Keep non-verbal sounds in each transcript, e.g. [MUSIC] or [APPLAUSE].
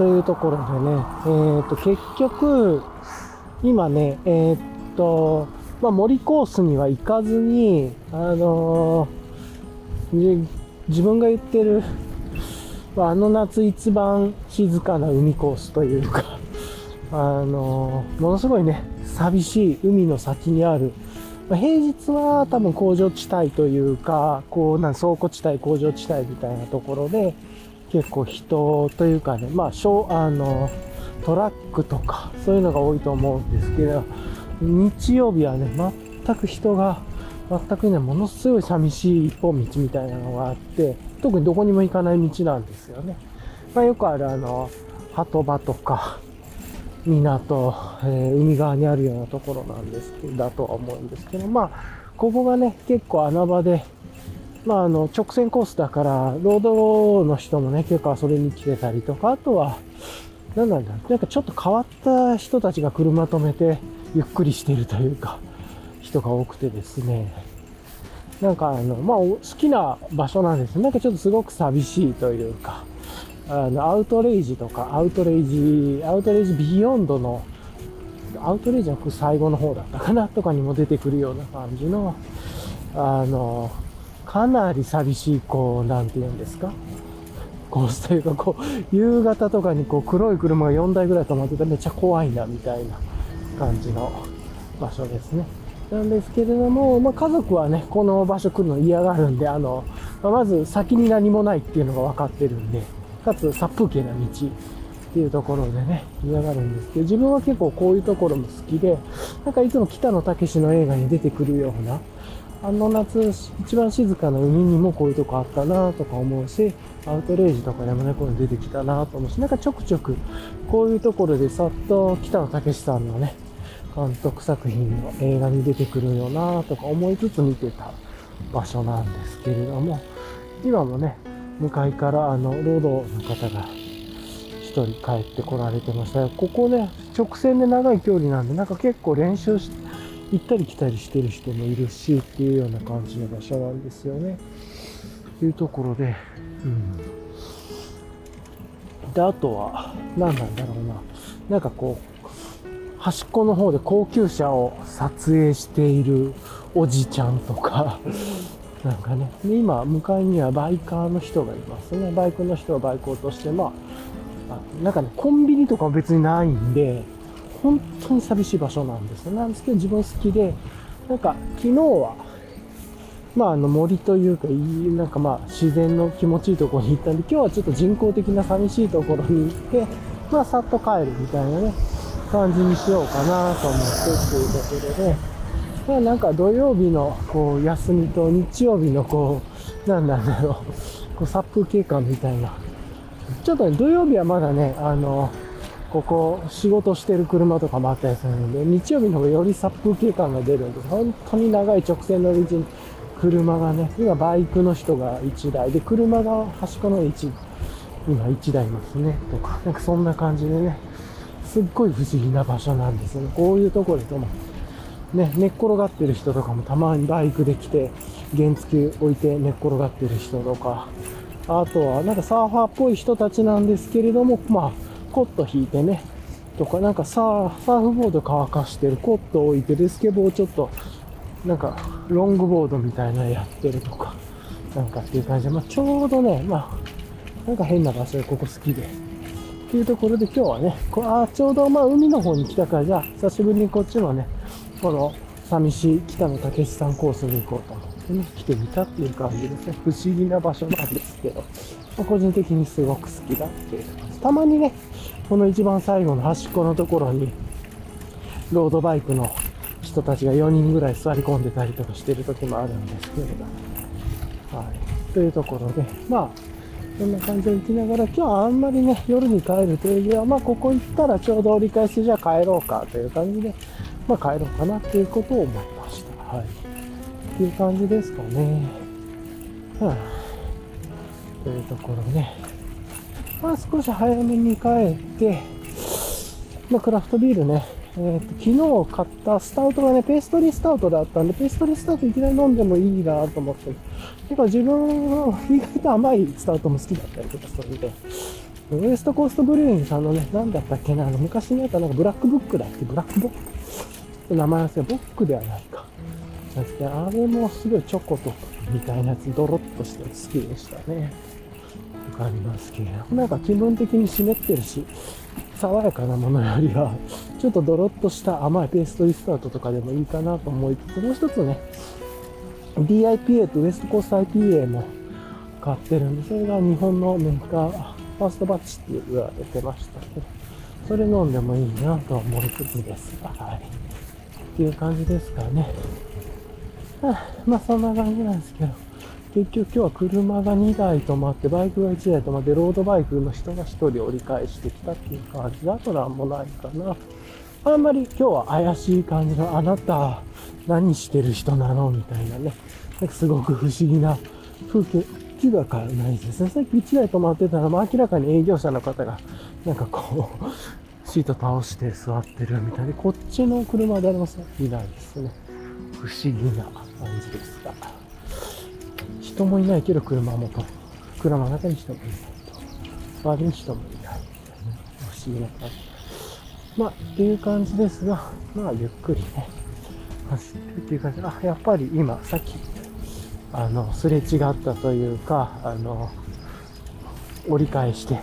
というところでね、えっ、と、結局、今ね、えっ、と、まあ、森コースには行かずに、あのー自分が言ってる、まあの夏一番静かな海コースというか、[LAUGHS] あのーものすごいね、寂しい海の先にある、ま平日は多分工場地帯というか、こう、なん倉庫地帯、工場地帯みたいなところで、結構人というかね、まあ、小あの、トラックとか、そういうのが多いと思うんですけど、日曜日はね、全く人が、全くね、ものすごい寂しい一本道みたいなのがあって、特にどこにも行かない道なんですよね。まあ、よくあるあの、鳩場とか、港、えー海側にあるようなところなんですけど、だとは思うんですけど、まあ、ここがね、結構穴場で、まあ、あの、直線コースだから、ロードの人もね、結構遊びに来てたりとか、あとは、なんなんだ、なんかちょっと変わった人たちが車止めて、ゆっくりしてるというか、人が多くてですね、なんかあの、まあ、好きな場所なんです。なんかちょっとすごく寂しいというか、あの、アウトレイジとか、アウトレイジ、アウトレイジビヨンドの、アウトレイジの最後の方だったかなとかにも出てくるような感じの、あの、かなり寂しい、こう、なんて言うんですか？コースというか、こう、夕方とかにこう、黒い車が4台ぐらい止まっててめっちゃ怖いな、みたいな感じの場所ですね。なんですけれども、まあ、家族はね、この場所来るの嫌がるんで、あの、まあまず先に何もないっていうのが分かってるんで、かつ殺風景な道っていうところでね、嫌がるんですけど、自分は結構こういうところも好きで、なんかいつも北野武の映画に出てくるような、あの夏、一番静かな海にもこういうとこあったなとか思うし、アウトレイジとかでもね、こういうの出てきたなと思うし、なんかちょくちょく、こういうところでさっと北野武さんのね、監督作品の映画に出てくるよなとか思いつつ見てた場所なんですけれども、今もね、向かいからあの、ロードの方が一人帰ってこられてましたここね、直線で長い距離なんで、なんか結構練習して行ったり来たりしてる人もいるしっていうような感じの場所なんですよね。というところで、うん。で、あとは、何なんだろうな。なんかこう、端っこの方で高級車を撮影しているおじちゃんとか、[LAUGHS] なんかね、で今、向かいにはバイカーの人がいますね。バイクの人はバイクを落として、まあ、あなんかね、コンビニとかも別にないんで、本当に寂しい場所なんですよ。なんですけど、自分好きで、なんか、昨日は、まあ、あの森というか、なんかまあ、自然の気持ちいいところに行ったんで、今日はちょっと人工的な寂しいところに行って、まあ、さっと帰るみたいなね、感じにしようかなと思ってっていうところで、まあ、なんか土曜日のこう休みと日曜日のこう、なんなんだろう、こう殺風景感みたいな。ちょっとね、土曜日はまだね、あの、ここ仕事してる車とかもあったりするんで、日曜日の方がより殺風景感が出るんで。本当に長い直線の道に車がね、今バイクの人が1台で、車が端っこの1、今1台いますね、とか、なんかそんな感じでね、すっごい不思議な場所なんですよね。こういうところで止まって、ね、寝っ転がってる人とかもたまにバイクで来て、原付置いて寝っ転がってる人とか、あとはなんかサーファーっぽい人たちなんですけれども、まあ、コット引いてね、とか、なんかサーサーフボード乾かしてる、コット置いて、でスケボーちょっと、なんか、ロングボードみたいなのやってるとか、なんかっていう感じで、まあ、ちょうどね、まあ、なんか変な場所でここ好きで。っていうところで今日はね、こあちょうどまあ海の方に来たから、じゃあ久しぶりにこっちのね、この寂しい北野武さんコースに行こうと思ってね、来てみたっていう感じですね。不思議な場所なんですけど、まあ個人的にすごく好きだっていう感じ。たまにね、この一番最後の端っこのところに、ロードバイクの人たちが4人ぐらい座り込んでたりとかしてる時もあるんですけれど、はい。というところで、まあ、こんな感じで行きながら、今日はあんまりね、夜に帰るというよりは、まあ、ここ行ったらちょうど折り返しじゃ帰ろうかという感じで、まあ、帰ろうかなっていうことを思いました。はい。っていう感じですかね。はあ、というところね。まあ、少し早めに帰って、まあ、クラフトビールね、えーと昨日買ったスタウトがね、ペーストリースタウトだったんで、ペーストリースタウトいきなり飲んでもいいなと思って、結構自分は意外と甘いスタウトも好きだったりとかするんで、ウエストコーストブリューイングさんのね、なんだったっけな、あの昔にあったなんかブラックブックだっけ？ブラックボック？名前忘れ、ボックではないか。あれもすごいチョコとみたいなやつ、ドロッとして好きでしたね。わかりますけど、なんか気分的に湿ってるし、爽やかなものよりは、ちょっとドロッとした甘いペーストリスタートとかでもいいかなと思いつつ、もう一つね、DIPA とウエストコース IPA も買ってるんで、それが日本のメーカー、ファーストバッチって言われてましたけど、それ飲んでもいいなと思いつつですが、はい。っていう感じですかね。はあ、まあそんな感じなんですけど、結局今日は車が2台止まって、バイクが1台止まって、ロードバイクの人が1人折り返してきたっていう感じで、あとなんもないかな。あんまり今日は怪しい感じの、あなた何してる人なのみたいなね、なんかすごく不思議な風景、気が変わらないですね。さっき1台止まってたら、まあ、明らかに営業者の方が、なんかこう、[LAUGHS] シート倒して座ってるみたいで、こっちの車は誰も座っていないですね。不思議な感じですが。人もいないけど車もと。車の中に人もいないと。周りに人もいないみたいな、不思議な感じ。まあ、っていう感じですが、まあ、ゆっくりね、走ってっていう感じ、あ、やっぱり今、さっきあの、すれ違ったというか、あの、折り返して、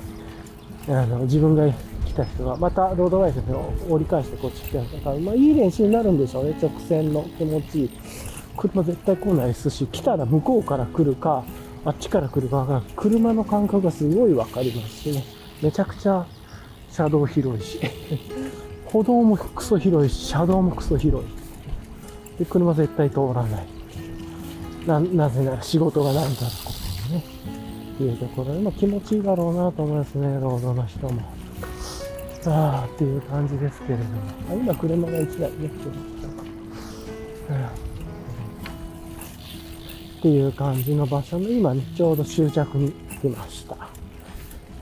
あの、自分が来た人が、またロードバイクで折り返してこっち来たから、まあいい練習になるんでしょうね、直線の気持ちいい。車絶対来ないですし、来たら向こうから来るか、あっちから来るかが、車の感覚がすごいわかりますしね、めちゃくちゃ車道広いし、[LAUGHS] 歩道もクソ広いし、車道もクソ広い。で、車絶対通らない。な、なぜなら仕事がないからこそね。っていうところで、まあ、気持ちいいだろうなと思いますね、ロードの人も。ああ、っていう感じですけれども。あ今、車が1台ね、来てました。うんっていう感じの場所の今ね、ちょうど終着に来ました。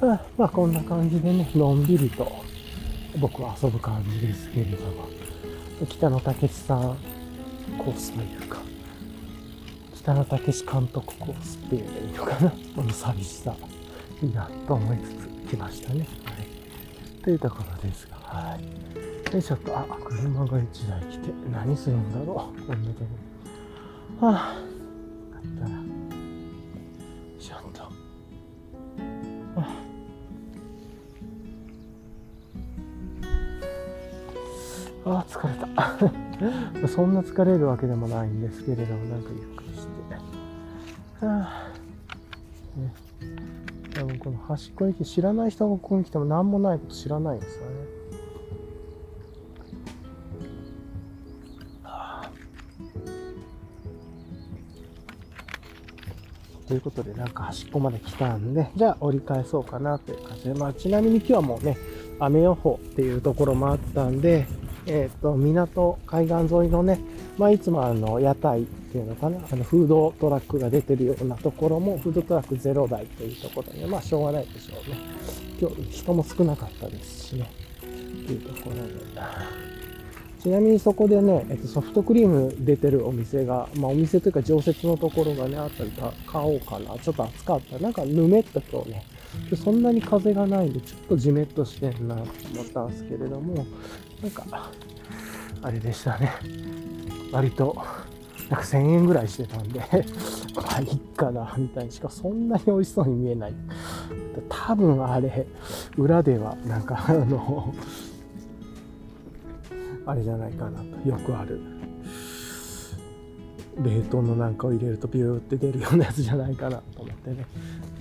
あまあこんな感じでね、のんびりと僕は遊ぶ感じですけれども、北野武さんコースというか、北野武監督コースっていうのかな。この寂しさ、いいなと思いつつ来ましたね。はい。というところですが、はい。で、ちょっと、あ、車が1台来て、何するんだろう。こんなところ。はあったらちゃんと。ああ疲れた。[LAUGHS] そんな疲れるわけでもないんですけれどもなんかゆっくりして。はあ。ね。多分この端っこに来て知らない人がここに来ても何もないこと知らないんですよね。いうことで、なんか端っこまで来たんで、じゃあ折り返そうかなという感じで、まあちなみに今日はもうね、雨予報っていうところもあったんで、えっ、ー、と、港、海岸沿いのね、まあいつもあの、屋台っていうのかな、あの、フードトラックが出てるようなところも、フードトラック0台というところで、まあしょうがないでしょうね。今日人も少なかったですしね、っていうところで。ちなみにそこでね、えっと、ソフトクリーム出てるお店が、まあお店というか常設のところがね、あったり買おうかな。ちょっと暑かった。なんかぬめっと今日ね、そんなに風がないんで、ちょっとじめっとしてんなと思ったんですけれども、なんか、あれでしたね。割と、なんか1000円ぐらいしてたんで [LAUGHS] まあ、いっかな、みたいに。しかそんなに美味しそうに見えない。多分あれ、裏では、なんかあの、あれじゃないかなと。よくある。冷凍のなんかを入れるとビューって出るようなやつじゃないかなと思ってね。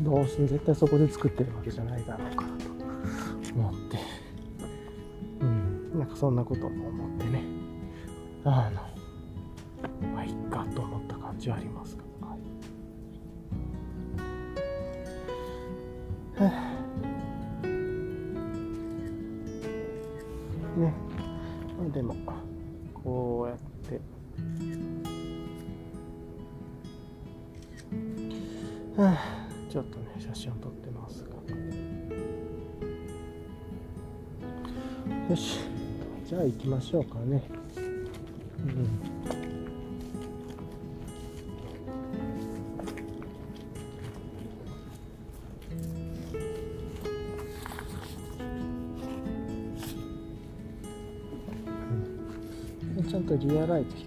どうして絶対そこで作ってるわけじゃないだろうかなと思って。うん。なんかそんなことも思ってね。あのまあいっかと思った感じはありますが、でもこうやって。はあ、ちょっとね写真を撮ってますが。よし。じゃあ行きましょうかね。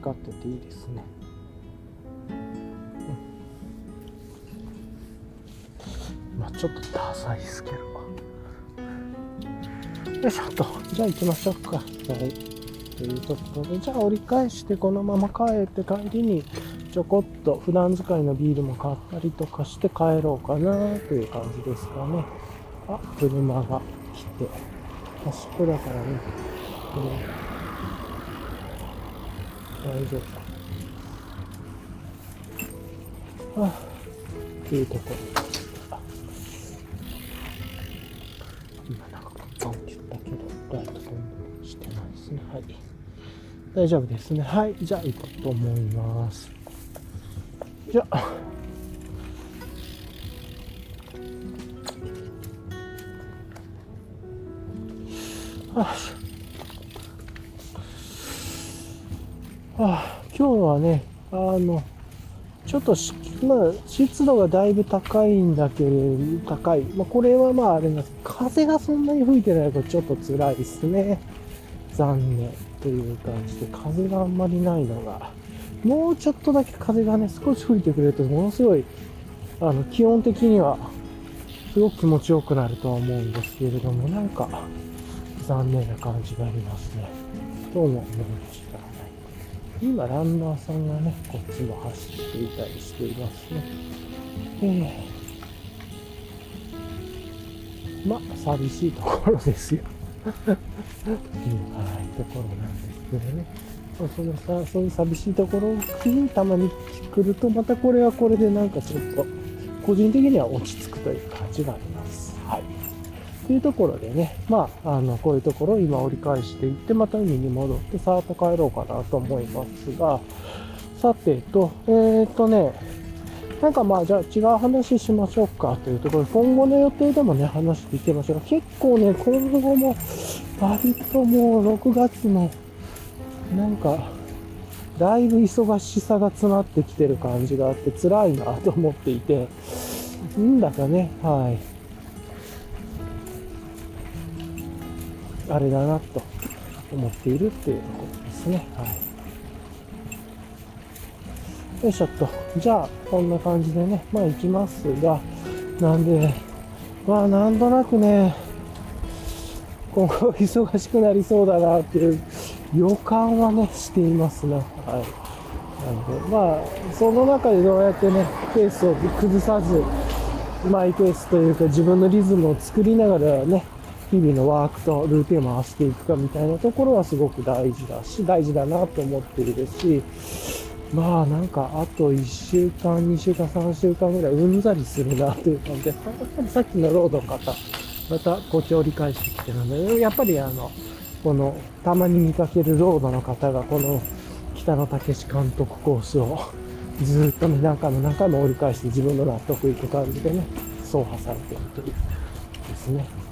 アライト光ってていいですね、うん、まあちょっとダサいですけど。よいしょと。じゃあ行きましょうか。はい。というころで、じゃあ折り返してこのまま帰って帰りにちょこっと普段使いのビールも買ったりとかして帰ろうかなという感じですかね。あ、車が来て、端っこだからね、大丈夫あ、というところ今なんかポンって言ったけど、ライト飛んでしてないですね。はい。大丈夫。ですね。はい。じゃあ行こうと思います。じゃあ。はあ、ね、あの、ちょっとまあ、湿度がだいぶ高いんだけれど、高い。まあ、これはまああれなんです風がそんなに吹いてないとちょっと辛いですね。残念。という感じで、風があんまりないのが、もうちょっとだけ風がね、少し吹いてくれると、ものすごい、あの、基本的には、すごく気持ちよくなるとは思うんですけれども、なんか、残念な感じがありますね。どうも思いました。今、ランナーさんがね、こっちも走っていたりしていますね。えー、まあ、寂しいところですよ。[LAUGHS] っていう、はい、ところなんですけどね。そのさ、そういう寂しいところにたまに来ると、またこれはこれでなんかちょっと、個人的には落ち着くという感じがあります。はい。というところでね、まあ、あの、こういうところを今折り返していって、また海に戻ってさーっと帰ろうかなと思いますが、さてと、えー、っとね、なんかまあ、じゃあ違う話しましょうかというところで、今後の予定でもね、話していきましょう。結構ね、今後も、割ともう6月の、なんか、だいぶ忙しさが詰まってきてる感じがあって辛いなと思っていて、んだかね、はい。あれだなと思っているっていうことですね。はい。よいしょっと。じゃあ、こんな感じでね、まあ行きますが、なんで、まあなんとなくね、今後 [LAUGHS] 忙しくなりそうだなっていう予感はね、していますね。はい。なんで、まあ、その中でどうやってね、ペースを崩さず、マイペースというか自分のリズムを作りながらね、日々のワークとルーティンを回していくかみたいなところはすごく大事だし、大事だなと思っているし、まあなんかあと1週間、2週間、3週間ぐらいうんざりするなという感じで、さっきのロードの方、またこっち折り返してきてるので、やっぱりあの、この、たまに見かけるロードの方が、この北野武監督コースをずっとね、何回も何回も折り返して自分の納得いく感じでね、走破されているというですね。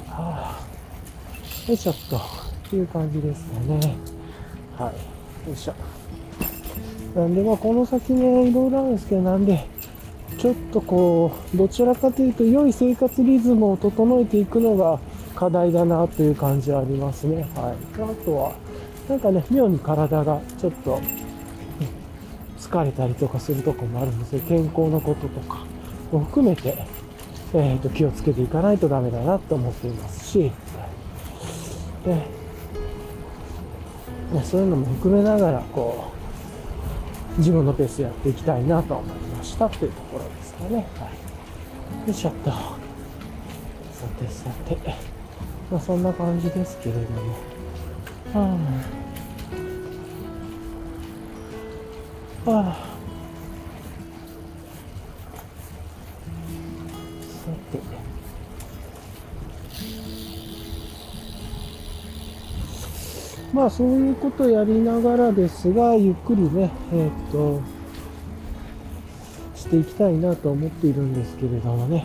はあ、よいしょっと、いう感じですかね。はい。よいしょ。なんで、まあ、この先ね、いろいろあるんですけど、なんで、ちょっとこう、どちらかというと、良い生活リズムを整えていくのが課題だなという感じはありますね。はい。あとは、なんかね、妙に体がちょっと、疲れたりとかするとこもあるんですよ。健康のこととかも含めて、えー、と気をつけていかないとダメだなと思っていますし、で、ね、そういうのも含めながら、こう、自分のペースやっていきたいなと思いましたというところですかね。はい。よいしょっと。さてさて。まあそんな感じですけれども。はあ。はあ。まあそういうことやりながらですが、ゆっくりね、えー、っと、していきたいなと思っているんですけれどもね。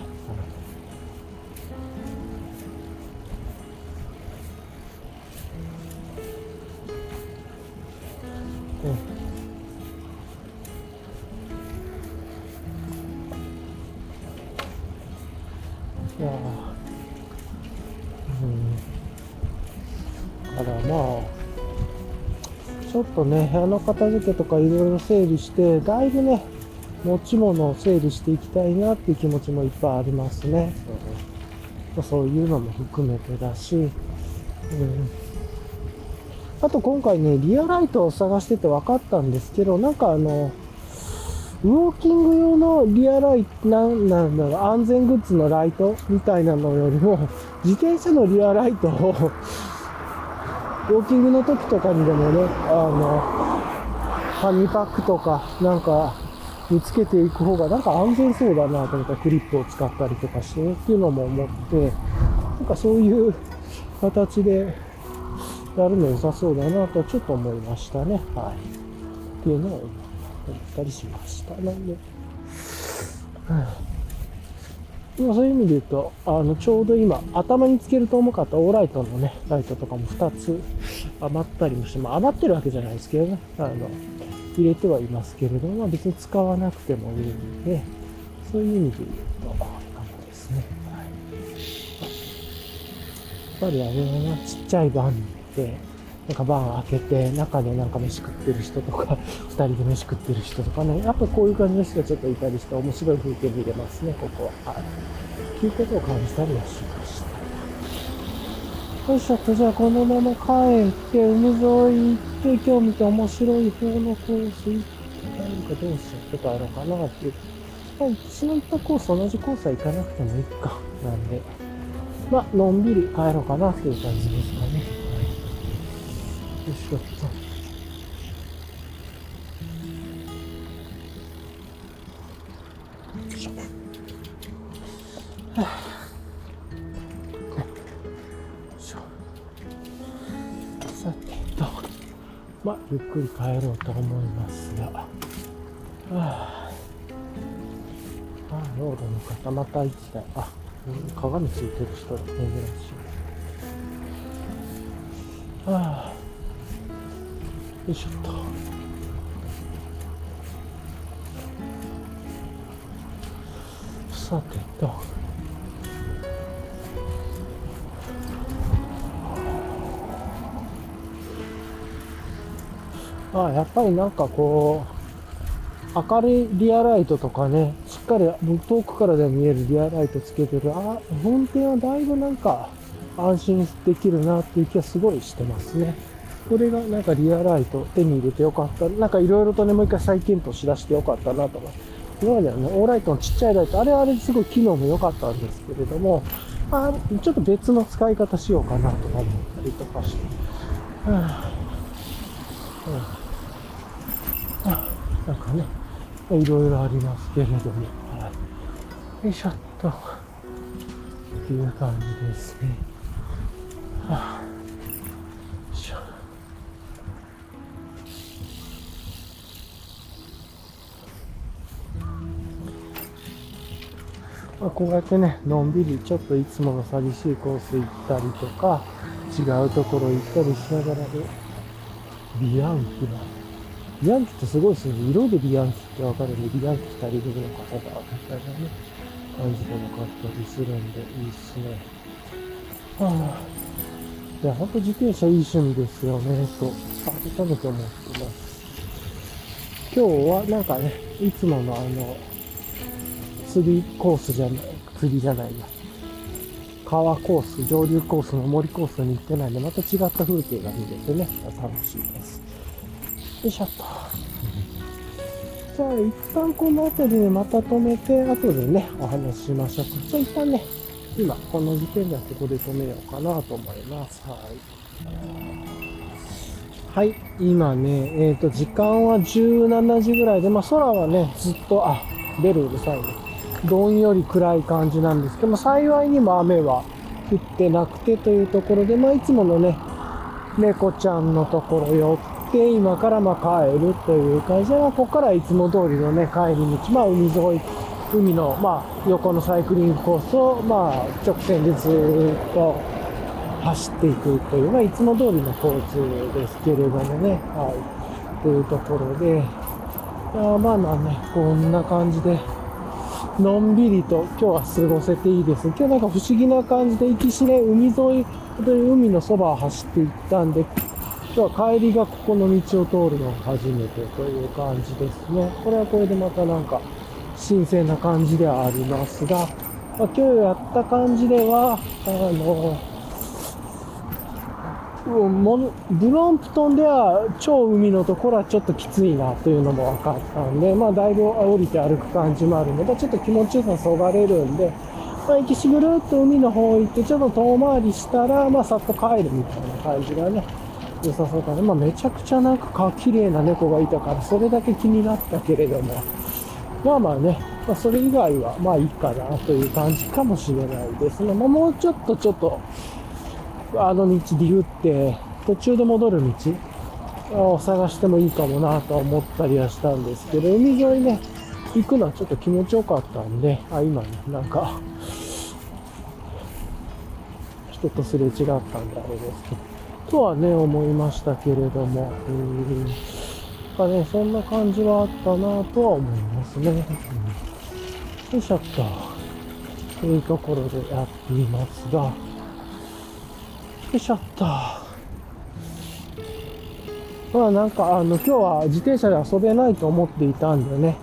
ね、部屋の片付けとかいろいろ整理して、だいぶね、持ち物を整理していきたいなっていう気持ちもいっぱいありますね。うん、そういうのも含めてだし、うん、あと今回ね、リアライトを探してて分かったんですけど、なんかあの、ウォーキング用のリアライト、なんなんだろう、安全グッズのライトみたいなのよりも、自転車のリアライトをウォーキングの時とかにでもね、あの、紙パックとか、なんか、見つけていく方がなんか安全そうだなと思ったらクリップを使ったりとかして、っていうのも思って、なんかそういう形でやるの良さそうだなとちょっと思いましたね。はい。っていうのを思ったりしましたね。うん、そういう意味で言うと、あの、ちょうど今、頭につけると重かったオーライトのね、ライトとかも2つ余ったりもして、まあ余ってるわけじゃないですけどね、あの、入れてはいますけれども、別に使わなくてもいいんで、そういう意味で言うと、ですね。はい、やっぱりあれは、ちっちゃいバンで、なんかバン開けて、中でなんか飯食ってる人とか、[LAUGHS] 二人で飯食ってる人とかね、やっぱこういう感じの人がちょっといたりして、面白い風景見れますね、ここは。はい。ということを感じたりはしました。よいしょっと、じゃあこのまま帰って、海沿い行って、今日見て面白い方のコース行って何かどうしようとかやろうかなっていう。まあ、私の行ったコース、同じコースは行かなくてもいいか。なんで、まあ、のんびり帰ろうかなっていう感じですかね。よいしょ。っと。さてと、まあ、ゆっくり帰ろうと思いますが、はあ、ああ、ロードの方、また一台、あ、鏡ついてる人、珍しい。はあ。いしょっと。さてと。あやっぱりなんかこう明るいリアライトとかねしっかり遠くからでも見えるリアライトつけてる。あ運転はだいぶなんか安心できるなっていう気はすごいしてますね。これがなんかリアライト手に入れてよかった。なんかいろいろとね、もう一回再検討しだしてよかったなと思今まではね、オーライトのちっちゃいライト、あれはあれすごい機能も良かったんですけれども、あちょっと別の使い方しようかなとか思ったりとかして。うん。うん。あなんかね、いろいろありますけれども、はい。よいしょっと。っていう感じですね。はあまあ、こうやってね、のんびりちょっといつもの寂しいコース行ったりとか、違うところ行ったりしながらで、ビアンキだ。ビアンキってすごいですね。色でビアンキってわかるんで、ビアンキ2人組の方だ、みたいなね、感じで分かったりするんで、いいっすね。はあ。いや、ほんと自転車いい趣味ですよね、と、改めて思ってます。今日はなんかね、いつものあの、釣りコースじゃない、釣りじゃないや。川コース、上流コースの森コースに行ってないんで、また違った風景が見れてね、楽しいです。よいしょっと。じゃあ、一旦この辺りでまた止めて、後でね、お話ししましょうか。じゃあ、一旦ね、今、この時点ではここで止めようかなと思います。はい。はい、今ね、えっ、ー、と、時間は17時ぐらいで、まあ、空はね、ずっと、あ、ベルうるさいね。どんより暗い感じなんですけども、幸いにも雨は降ってなくてというところで、まあ、いつものね、猫ちゃんのところ寄って、今からま帰るという感じで、まあ、ここからいつも通りのね、帰り道、まあ、海沿い、海の、まあ、横のサイクリングコースを、まあ、直線でずっと走っていくという、まあ、いつも通りの交通ですけれどもね、はい、というところで、あまあまあね、こんな感じで、のんびりと今日は過ごせていいです。今日なんか不思議な感じで、行きしね、海沿い本当に海のそばを走っていったんで、今日は帰りがここの道を通るのが初めてという感じですね。これはこれでまたなんか新鮮な感じではありますが、まあ、今日やった感じでは、あの、ブロンプトンでは超海のところはちょっときついなというのも分かったんで、まあだいぶ降りて歩く感じもあるので、ちょっと気持ちよさそがれるんで、まあ、行きしぐるっと海の方行ってちょっと遠回りしたら、まあさっと帰るみたいな感じがね、良さそうかな。まあめちゃくちゃなんか綺麗な猫がいたから、それだけ気になったけれども、まあまあね、まあ、それ以外はまあいいかなという感じかもしれないですね。まあ、もうちょっとちょっと、あの道で言って、途中で戻る道を探してもいいかもなと思ったりはしたんですけど、海沿いね、行くのはちょっと気持ちよかったんで、あ、今ね、なんか、人とすれ違ったんであれですけど、とはね、思いましたけれども、うん、かね、そんな感じはあったなとは思いますね。うん、よいしょっと、というところでやっていますが、よいしょっと。まあなんかあの今日は自転車で遊べないと思っていたんでね、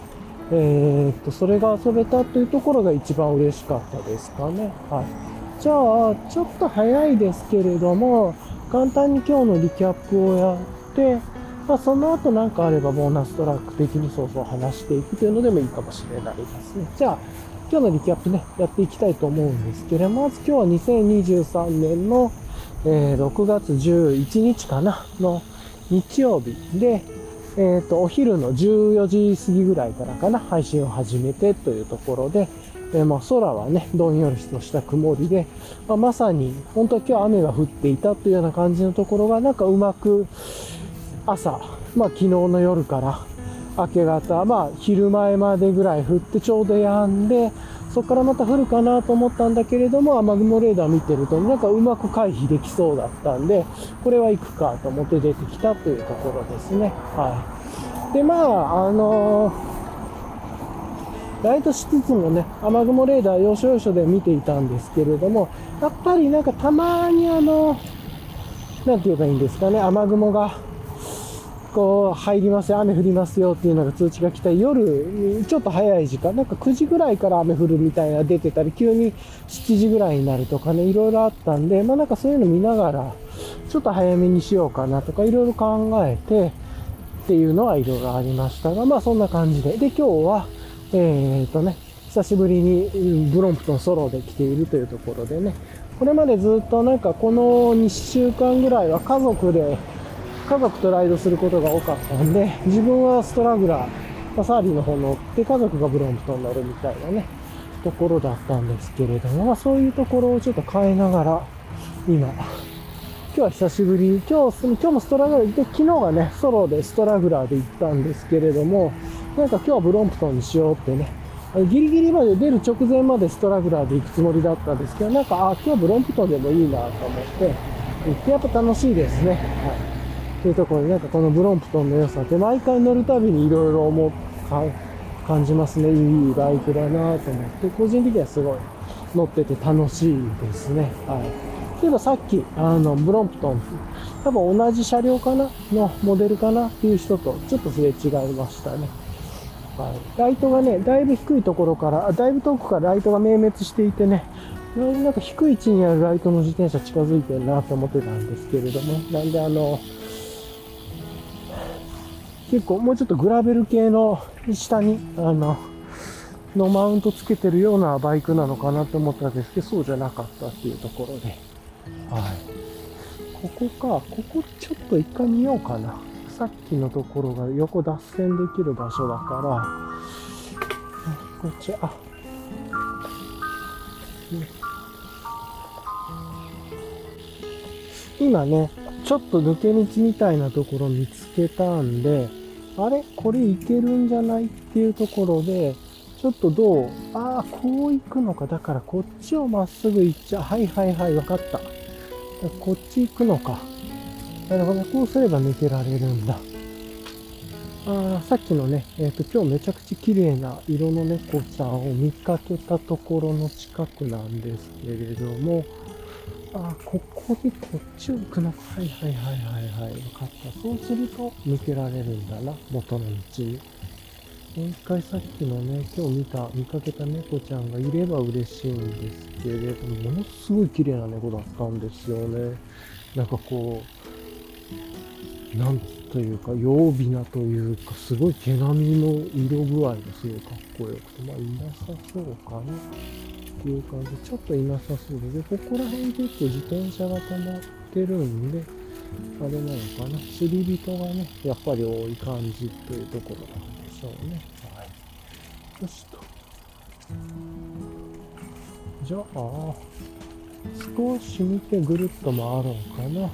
えー、っと、それが遊べたというところが一番嬉しかったですかね。はい。じゃあ、ちょっと早いですけれども、簡単に今日のリキャップをやって、まあ、その後なんかあればボーナストラック的にそうそう話していくというのでもいいかもしれないですね。じゃあ、今日のリキャップね、やっていきたいと思うんですけれども、まず今日は2023年の、えー、6月11日かな、の日曜日。で、えっ、ー、と、お昼の14時過ぎぐらいからかな、配信を始めてというところで、えー、まあ空はね、どんよりとした曇りで、まあ、まさに、本当は今日雨が降っていたというような感じのところが、なんかうまく、朝、まあ昨日の夜から明け方、まあ昼前までぐらい降ってちょうど止んで、そこからまた降るかなと思ったんだけれども、雨雲レーダー見てると、なんかうまく回避できそうだったんで、これは行くかと思って出てきたというところですね。はい。で、まあ、あのー、ライトしつつもね、雨雲レーダー要所要所で見ていたんですけれども、やっぱりなんかたまにあの、なんて言えばいいんですかね、雨雲がこう入りますよ、雨降りますよっていうのが通知が来た夜、ちょっと早い時間、なんか9時ぐらいから雨降るみたいな出てたり、急に7時ぐらいになるとかね、いろいろあったんで、まあなんかそういうの見ながら、ちょっと早めにしようかなとか、いろいろ考えて、っていうのはいろいろありましたが、まあそんな感じで。で、今日は、えー、とね、久しぶりにブロンプトンソロで来ているというところでね、これまでずっとなんかこの2週間ぐらいは家族で家族とライドすることが多かったんで、自分はストラグラー、サーリーの方乗って家族がブロンプトン乗るみたいなね、ところだったんですけれども、まあそういうところをちょっと変えながら、今、今日は久しぶり、今日、今日もストラグラーで、昨日はね、ソロでストラグラーで行ったんですけれども、なんか今日はブロンプトンにしようってね、ギリギリまで出る直前までストラグラーで行くつもりだったんですけど、なんか、あ、今日ブロンプトンでもいいなと思って、行ってやっぱ楽しいですね。はい。というところで、なんかこのブロンプトンの良さって毎回乗るたびにいろいろ思う、感じますね。いいバイクだなと思って、個人的にはすごい乗ってて楽しいですね。はい。例えばさっき、あの、ブロンプトン、多分同じ車両かなのモデルかなっていう人とちょっとすれ違いましたね。はい。ライトがね、だいぶ低いところから、だいぶ遠くからライトが明滅していてね、なんか低い位置にあるライトの自転車近づいてるなと思ってたんですけれども、なんであの、結構もうちょっとグラベル系の下に、あの、のマウントつけてるようなバイクなのかなと思ったんですけど、そうじゃなかったっていうところで。はい。ここか、ここちょっと一回見ようかな。さっきのところが横脱線できる場所だから、こっち、あ、今ね、ちょっと抜け道みたいなところ見つけたんで、あれ？これいけるんじゃない？っていうところで、ちょっとどう？ああ、こう行くのか。だからこっちをまっすぐ行っちゃう。はいはいはい、わかった。こっち行くのか。なるほど。こうすれば抜けられるんだ。あさっきのね、えっ、ー、と、今日めちゃくちゃ綺麗な色の猫ちゃんを見かけたところの近くなんですけれども、あ、ここでこっちを行くのか。はいはいはいはいはい。分かった。そうすると抜けられるんだな。元の道に。もう一回さっきのね、今日見た、見かけた猫ちゃんがいれば嬉しいんですけれども、ものすごい綺麗な猫だったんですよね。なんかこう、なんというか、曜日なというか、すごい毛並みの色具合がすごいかっこよくて、まあいなさそうかなっていう感じ、ちょっといなさそうで、ここら辺結構自転車が止まってるんで、あれなのかな、釣り人がね、やっぱり多い感じというところなんでしょうね。はい。よしと。じゃあ、少し見てぐるっと回ろうかな。はい。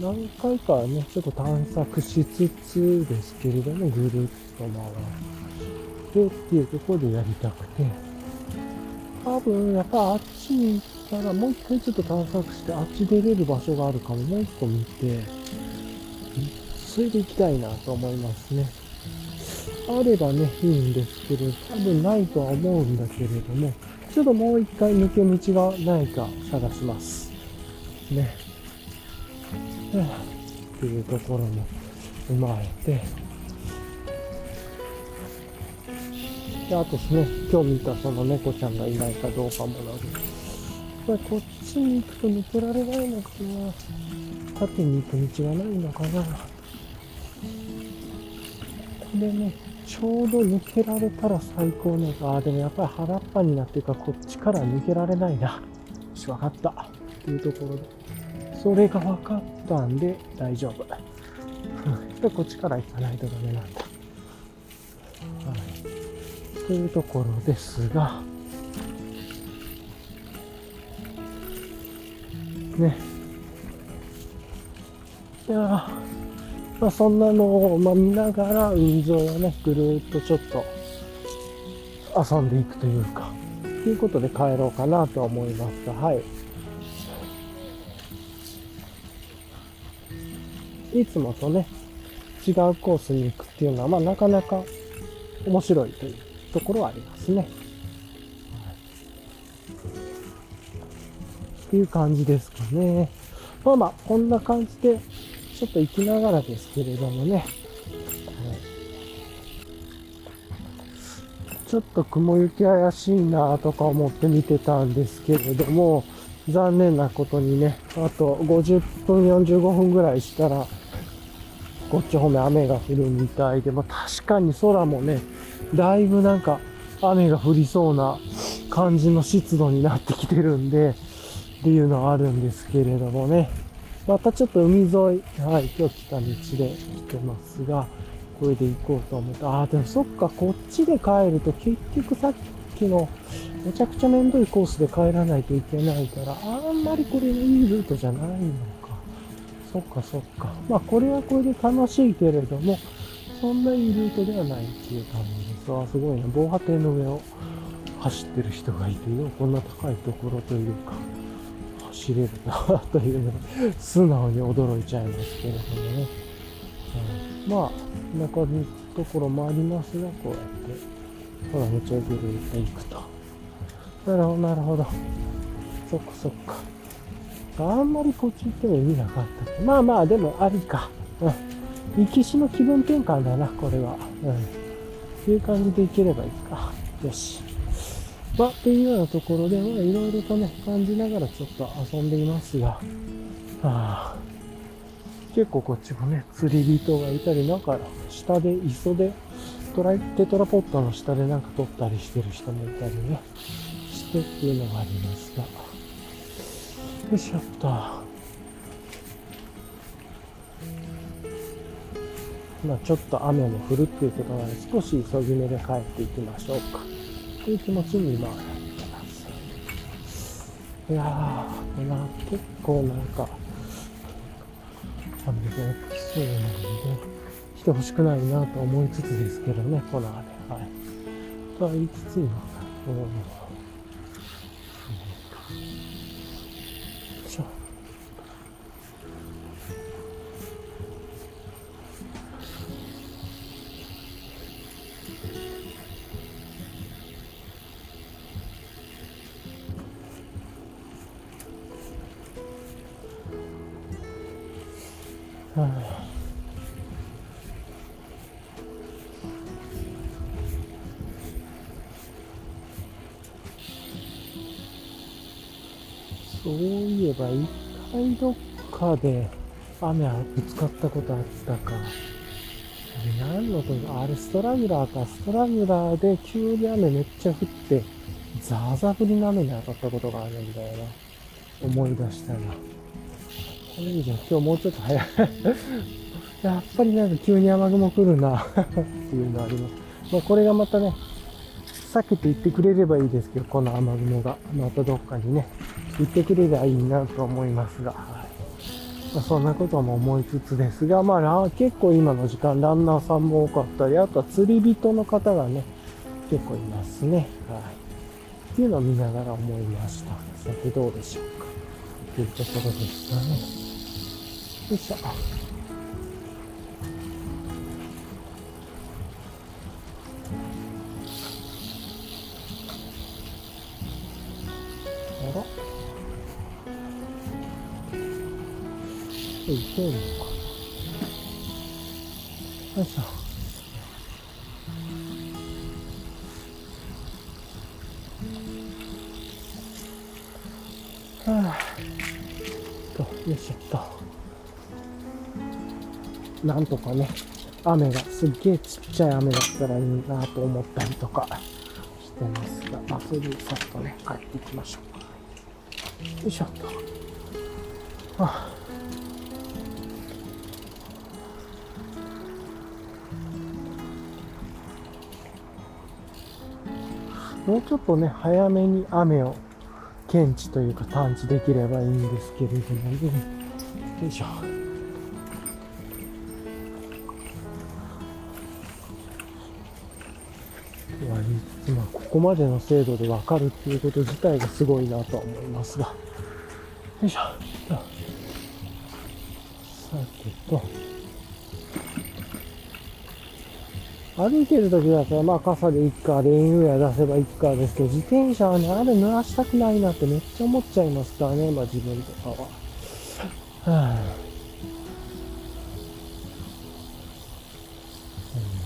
何回かね、ちょっと探索しつつですけれども、ぐるっと回ってっていうところでやりたくて、多分、やっぱあっちに行ったら、もう一回ちょっと探索して、あっち出れる場所があるかも、もう一個見て、それで行きたいなと思いますね。あればね、いいんですけど、多分ないとは思うんだけれども、ちょっともう一回抜け道がないか探します。ね。っていうところも踏まえて、で、あとですね、今日見たその猫ちゃんがいないかどうかもなる。これこっちに行くと抜けられないのかな縦に行く道がないのかなこれね、ちょうど抜けられたら最高ね。ああ、でもやっぱり腹っぱになってるから、こっちから抜けられないな。よし、わかった。っていうところで。それが分かったんで大丈夫。[LAUGHS] で、こっちから行かないとダメなんだ。い。というところですが、ね。いやまあ、そんなのを、まあ、見ながら海沿いをね、ぐるっとちょっと遊んでいくというか、ということで帰ろうかなと思いますが、はい。いつもとね、違うコースに行くっていうのは、まあ、なかなか面白いというところはありますね。っていう感じですかね。まあまあ、こんな感じでちょっと行きながらですけれどもね、はい、ちょっと雲行き怪しいなとか思って見てたんですけれども、残念なことにね、あと50分、45分ぐらいしたら、こっち方面雨が降るみたいで、まあ、確かに空もね、だいぶなんか雨が降りそうな感じの湿度になってきてるんで、っていうのはあるんですけれどもね。またちょっと海沿い、はい、今日来た道で来てますが、これで行こうと思って、ああ、でもそっか、こっちで帰ると結局さっきのめちゃくちゃめんどいコースで帰らないといけないから、あんまりこれいいルートじゃないのか。そっかそっか。まあこれはこれで楽しいけれども、そんないいルートではないっていう感じです。あすごいね。防波堤の上を走ってる人がいてよ、こんな高いところというか。走れるなというのが素直に驚いちゃいますけれどもね。うん、まあ、中のところもありますが、こうやって、ほら、めちゃぐるっと行くと。なるほど、なるほど。そっかそっか。あんまりこっち行っても意味なかった。まあまあ、でもありか。うん。行きしの気分転換だな、これは。うん。っていう感じで行ければいいか。よし。まあ、っていうようなところで、まあ、いろいろとね、感じながらちょっと遊んでいますが、はあ、結構こっちもね、釣り人がいたり、なんか、下で、磯で、トライ、テトラポットの下でなんか撮ったりしてる人もいたりね、してっていうのがありますが、よいしょっと。まあちょっと雨も降るっていうことなので、少し急ぎ目で帰っていきましょうか。という気持ちに今はなってます。いやー、まあ、結構なんか、雨が起きそうなので、来てほしくないなと思いつつですけどね、この雨。はい。とは言いつつ今、うんで雨はぶつかったことあったか。何のとあれストラギュラーか。ストラギュラーで急に雨めっちゃ降って、ザーザー降りの雨に当たったことがあるんだよな。思い出したな。これいいじゃん今日もうちょっと早い [LAUGHS] やっぱりなんか急に雨雲来るなっていうのあります。まあこれがまたね、避けていってくれればいいですけど、この雨雲が。またどっかにね、行ってくれればいいなと思いますが。ま、そんなことも思いつつですが、まあ、結構今の時間、ランナーさんも多かったり、あとは釣り人の方がね、結構いますね。はい。っていうのを見ながら思いました。さてどうでしょうか。というところでしたね。よいしょ。んとかね雨がすっげえちっちゃい雨だったらいいなと思ったりとかしてますが、まあ、それでさっとね帰っていきましょうよいしょっとはあもうちょっとね、早めに雨を検知というか探知できればいいんですけれどもね。よいしょ。ここまでの精度でわかるっていうこと自体がすごいなとは思いますが。よいしょ。さてと。歩いてる時だったら、まあ傘でいっか、レインウェア出せばいっかですけど、自転車はね、あれ濡らしたくないなってめっちゃ思っちゃいますからね、まあ自分とかは。はあ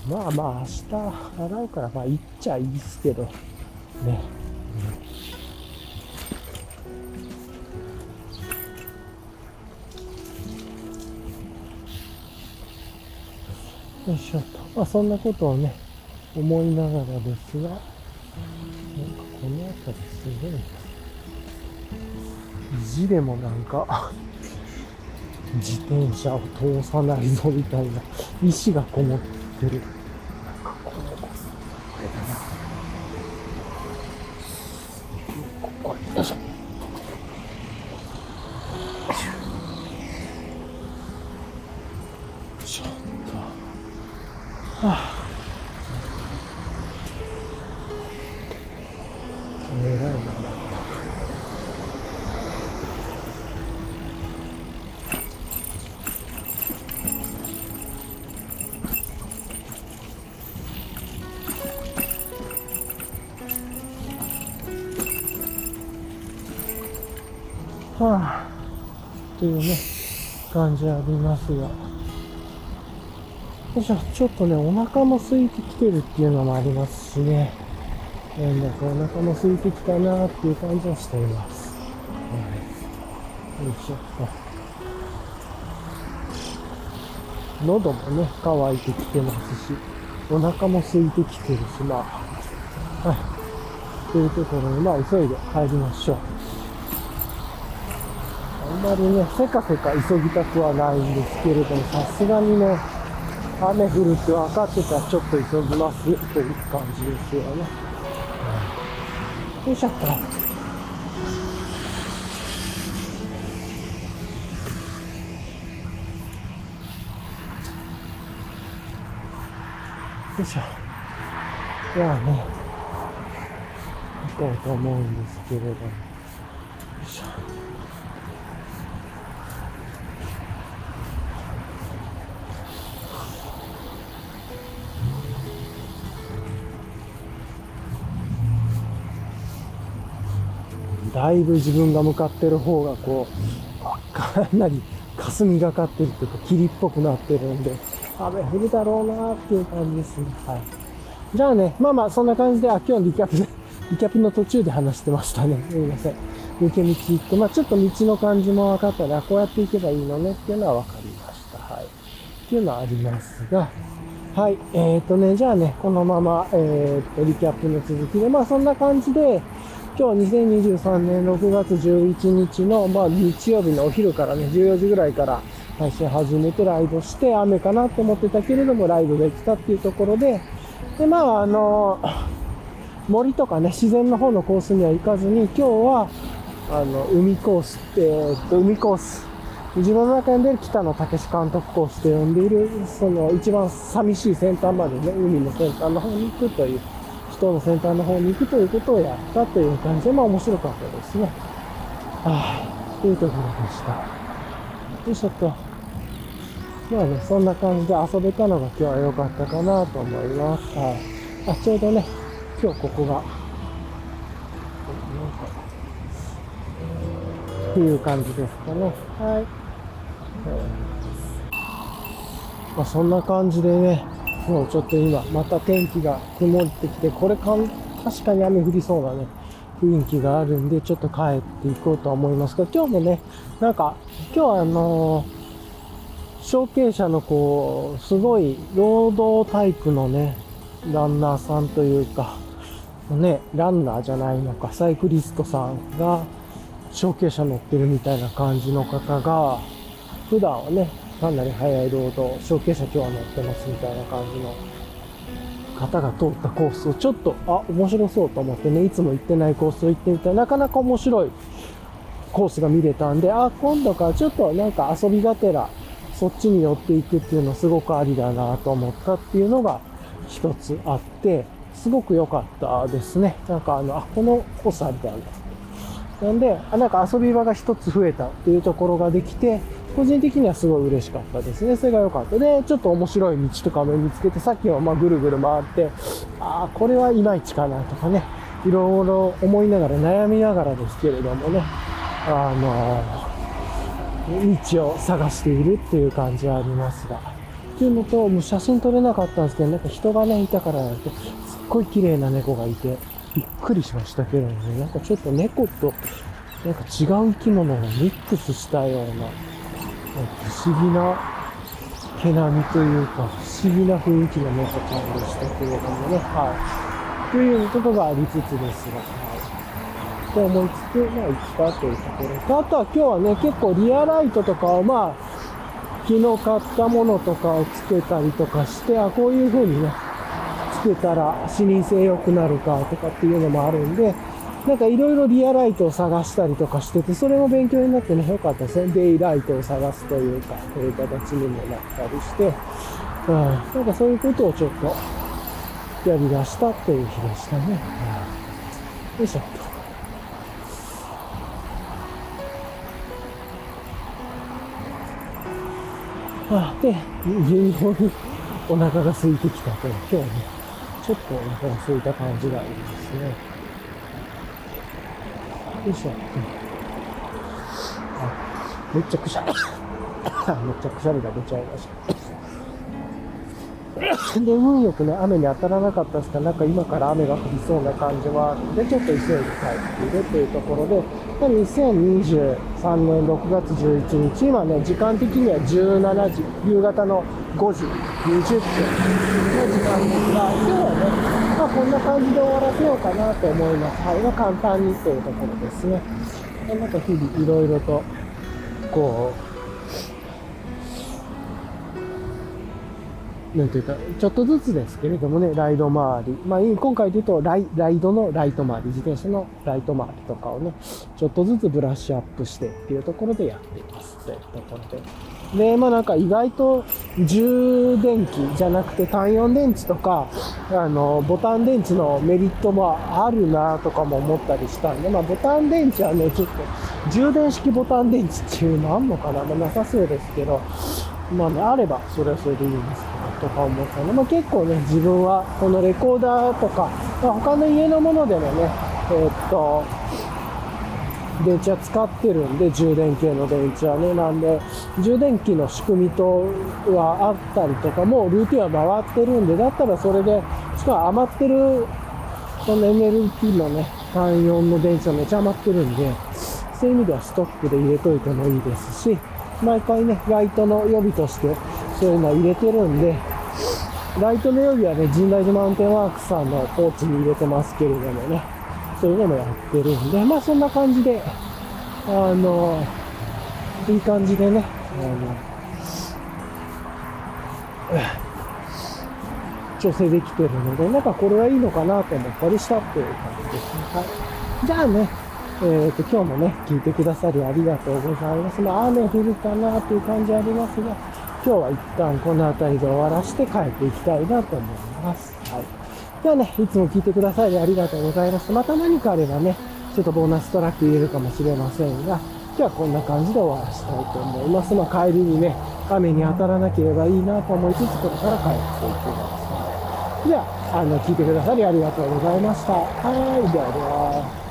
まあまあ明日洗うから、まあ行っちゃいいっすけど、ね。よいしょと。まあそんなことをね、思いながらですが、なんかこの辺りすごい意地でもなんか自転車を通さないぞみたいな。意志がこもって。ってる。っていうね、感じありますが。よいしょ、ちょっとね、お腹も空いてきてるっていうのもありますしね。なんだかお腹も空いてきたなっていう感じはしています。はい。よいしょっと。喉もね、乾いてきてますし、お腹も空いてきてるし、まあ、はい。というところで、まあ、急いで帰りましょう。まりね、せかせか急ぎたくはないんですけれども、さすがにね、雨降るって分かってたらちょっと急ぎますという感じですよね。よいしょっと。よいしょ。ではね、行こうと思うんですけれども。だいぶ自分が向かってる方がこう、かなり霞がかってるというか霧っぽくなってるんで、雨降るだろうなっていう感じですね。はい。じゃあね、まあまあそんな感じで、あ、今日リキャップで、[LAUGHS] リキャップの途中で話してましたね。すみません。抜け道行って、まあちょっと道の感じも分かったら、こうやって行けばいいのねっていうのは分かりました。はい。っていうのはありますが、はい。えっ、ー、とね、じゃあね、このまま、えっ、ー、と、リキャップの続きで、まあそんな感じで、今日2023年6月11日の、まあ、日曜日のお昼からね、14時ぐらいから配信始めてライブして、雨かなと思ってたけれども、ライブできたっていうところで、で、まあ、あの、森とかね、自然の方のコースには行かずに、今日は、あの、海コースって、え、っと、海コース。自分の中で北野武監督コースと呼んでいる、その一番寂しい先端までね、海の先端の方に行くという人の先端の方に行くということをやったという感じで、まあ面白かったですね。はい、というところでした。よいしょっと。まあね、そんな感じで遊べたのが今日は良かったかなと思います。はい。あ、ちょうどね、今日ここが、っていう感じですかね。はい。まあ、そんな感じでね、もうちょっと今、また天気が曇ってきて、これかん、確かに雨降りそうなね、雰囲気があるんで、ちょっと帰っていこうと思いますが、今日もね、なんか、今日はあのー、証券者のこう、すごい労働タイプのね、ランナーさんというか、ね、ランナーじゃないのか、サイクリストさんが、証券者乗ってるみたいな感じの方が、普段はね、かなり速いロード、小径車今日は乗ってますみたいな感じの方が通ったコースをちょっと、あ、面白そうと思ってね、いつも行ってないコースを行ってみたら、なかなか面白いコースが見れたんで、あ、今度からちょっとなんか遊びがてら、そっちに寄っていくっていうのすごくありだなと思ったっていうのが一つあって、すごく良かったですね。なんかあの、あ、このコースありだな。なんで、あ、なんか遊び場が一つ増えたっていうところができて、個人的にはすごい嬉しかったですね。それが良かった。で、ちょっと面白い道とかも見つけて、さっきはまぐるぐる回って、ああ、これはいまいちかなとかね、いろいろ思いながら、悩みながらですけれどもね、あの道を探しているっていう感じはありますが。っていうのと、もう写真撮れなかったんですけど、なんか人がね、いたからなんて、すっごい綺麗な猫がいて、びっくりしましたけどね、なんかちょっと猫と、なんか違う生き物がミックスしたような、不思議な毛並みというか、不思議な雰囲気の猫ちゃんでしたけれどもね、はい。ということがありつつですが、はい。と思いつつ、まあ、行ったというところと、あとは今日はね、結構リアライトとかをまあ、昨日買ったものとかをつけたりとかして、あ、こういう風にね、つけたら視認性良くなるかとかっていうのもあるんで、なんかいろいろリアライトを探したりとかしてて、それも勉強になってね、よかったですね。デイライトを探すというか、そういう形にもなったりして、うん、なんかそういうことをちょっとやり出したっていう日でしたね。うん、よいしょと。あで、家にお腹が空いてきたと、今日ね、ちょっとお腹が空いた感じがありますね。よいしょ。あ、めっちゃくしゃみ。[COUGHS] めっちゃくしゃみが出ちゃいました。[COUGHS] で、運よくね、雨に当たらなかったですから、なんか今から雨が降りそうな感じはあるんで、ちょっと急いで帰っているというところで、2023年6月11日、今ね、時間的には17時、夕方の5時20分の時間ですが、今日はね、こんな感じで終わらせようかなと思います。はい。まあ、簡単にというところですね。なんか日々いろいろと、こう、なんていうか、ちょっとずつですけれどもね、ライド周り。まあ、今回で言うとライ、ライドのライト周り、自転車のライト周りとかをね、ちょっとずつブラッシュアップしてっていうところでやっていますというところで。で、まあなんか意外と充電器じゃなくて単4電池とか、あの、ボタン電池のメリットもあるなとかも思ったりしたんで、まあボタン電池はね、ちょっと充電式ボタン電池っていうのあんのかな。まあなさそうですけど、まあね、あればそれはそれでいいんですけど、とか思ったんで、まあ結構ね、自分はこのレコーダーとか、まあ、他の家のものでもね、えー、っと、電池は使ってるんで、充電系の電池はね。なんで、充電器の仕組みとはあったりとかもう、ルーティンは回ってるんで、だったらそれで、しかも余ってる、その NLP のね、単4の電池はめちゃ余ってるんで、そういう意味ではストックで入れといてもいいですし、毎回ね、ライトの予備としてそういうのは入れてるんで、ライトの予備はね、神代寺マウンテンワークさんのポーチに入れてますけれどもね、そういうのもやってるんで、まあそんな感じで、あの、いい感じでね、あの、調整できてるので、なんかこれはいいのかなと思ったりしたっていう感じですね。はい。じゃあね、えっ、ー、と、今日もね、聞いてくださりありがとうございます。まあ、雨降るかなという感じありますが、今日は一旦この辺りで終わらして帰っていきたいなと思います。はい。ではね、いつも聞いてくださりありがとうございます。また何かあればね、ちょっとボーナストラック入れるかもしれませんが、今日はこんな感じで終わらしたいと思います。まあ、帰りにね、雨に当たらなければいいなと思いつつ、これから帰っていきますの。では、あの、聞いてくださりありがとうございました。はい、ではでは。